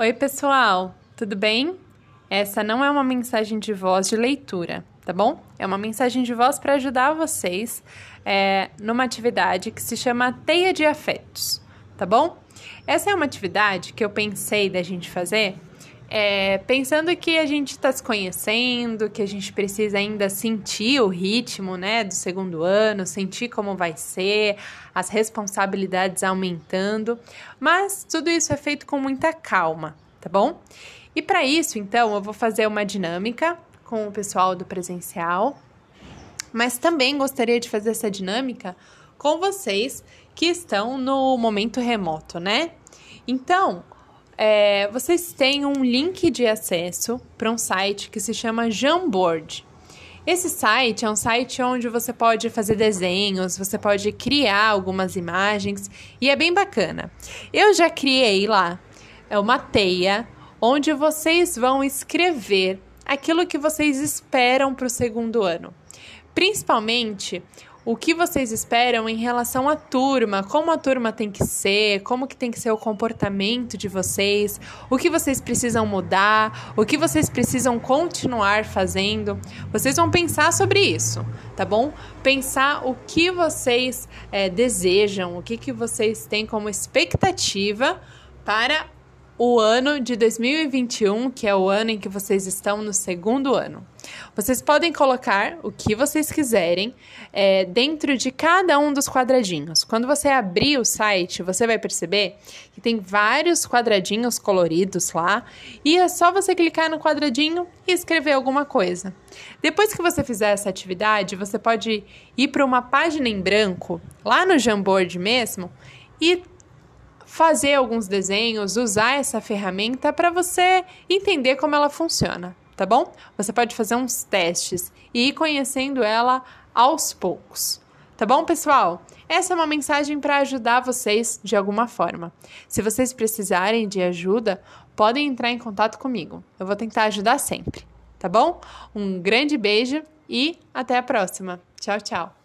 Oi, pessoal, tudo bem? Essa não é uma mensagem de voz de leitura, tá bom? É uma mensagem de voz para ajudar vocês é, numa atividade que se chama Teia de Afetos, tá bom? Essa é uma atividade que eu pensei da gente fazer é, pensando que a gente está se conhecendo, que a gente precisa ainda sentir o ritmo né, do segundo ano, sentir como vai ser, as responsabilidades aumentando, mas tudo isso é feito com muita calma, tá bom? E para isso, então, eu vou fazer uma dinâmica com o pessoal do presencial, mas também gostaria de fazer essa dinâmica com vocês que estão no momento remoto, né? Então, é, vocês têm um link de acesso para um site que se chama Jamboard. Esse site é um site onde você pode fazer desenhos, você pode criar algumas imagens e é bem bacana. Eu já criei lá é uma teia onde vocês vão escrever aquilo que vocês esperam para o segundo ano. Principalmente o que vocês esperam em relação à turma, como a turma tem que ser, como que tem que ser o comportamento de vocês, o que vocês precisam mudar, o que vocês precisam continuar fazendo. Vocês vão pensar sobre isso, tá bom? Pensar o que vocês é, desejam, o que, que vocês têm como expectativa para o ano de 2021, que é o ano em que vocês estão no segundo ano. Vocês podem colocar o que vocês quiserem é, dentro de cada um dos quadradinhos. Quando você abrir o site, você vai perceber que tem vários quadradinhos coloridos lá e é só você clicar no quadradinho e escrever alguma coisa. Depois que você fizer essa atividade, você pode ir para uma página em branco, lá no Jamboard mesmo, e fazer alguns desenhos, usar essa ferramenta para você entender como ela funciona, tá bom? Você pode fazer uns testes e ir conhecendo ela aos poucos. Tá bom, pessoal? Essa é uma mensagem para ajudar vocês de alguma forma. Se vocês precisarem de ajuda, podem entrar em contato comigo. Eu vou tentar ajudar sempre, tá bom? Um grande beijo e até a próxima. Tchau, tchau.